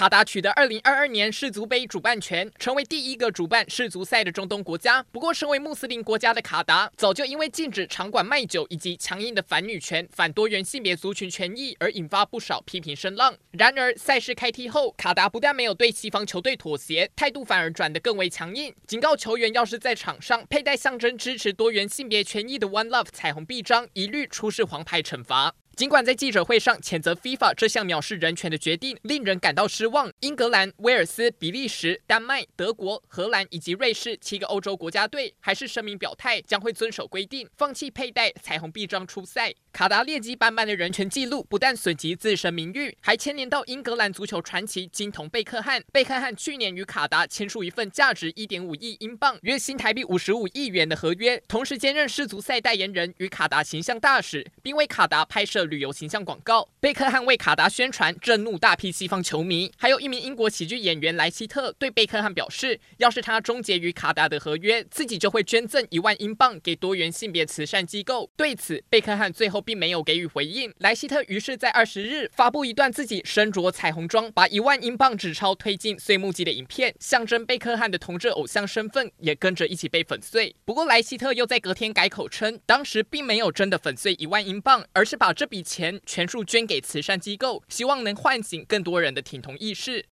卡达取得2022年世足杯主办权，成为第一个主办世足赛的中东国家。不过，身为穆斯林国家的卡达，早就因为禁止场馆卖酒以及强硬的反女权、反多元性别族群权益而引发不少批评声浪。然而，赛事开踢后，卡达不但没有对西方球队妥协，态度反而转得更为强硬，警告球员要是在场上佩戴象征支持多元性别权益的 One Love 彩虹臂章，一律出示黄牌惩罚。尽管在记者会上谴责 FIFA 这项藐视人权的决定令人感到失望，英格兰、威尔斯、比利时、丹麦、德国、荷兰以及瑞士七个欧洲国家队还是声明表态将会遵守规定，放弃佩戴彩虹臂章出赛。卡达劣迹斑斑的人权记录不但损及自身名誉，还牵连到英格兰足球传奇金童贝克汉。贝克汉去年与卡达签署一份价值一点五亿英镑（约新台币五十五亿元）的合约，同时兼任世足赛代言人与卡达形象大使，并为卡达拍摄旅游形象广告。贝克汉为卡达宣传，震怒大批西方球迷。还有一名英国喜剧演员莱希特对贝克汉表示，要是他终结与卡达的合约，自己就会捐赠一万英镑给多元性别慈善机构。对此，贝克汉最后。并没有给予回应。莱希特于是，在二十日发布一段自己身着彩虹装，把一万英镑纸钞推进碎木机的影片，象征贝克汉的同志偶像身份也跟着一起被粉碎。不过，莱希特又在隔天改口称，当时并没有真的粉碎一万英镑，而是把这笔钱全数捐给慈善机构，希望能唤醒更多人的挺同意识。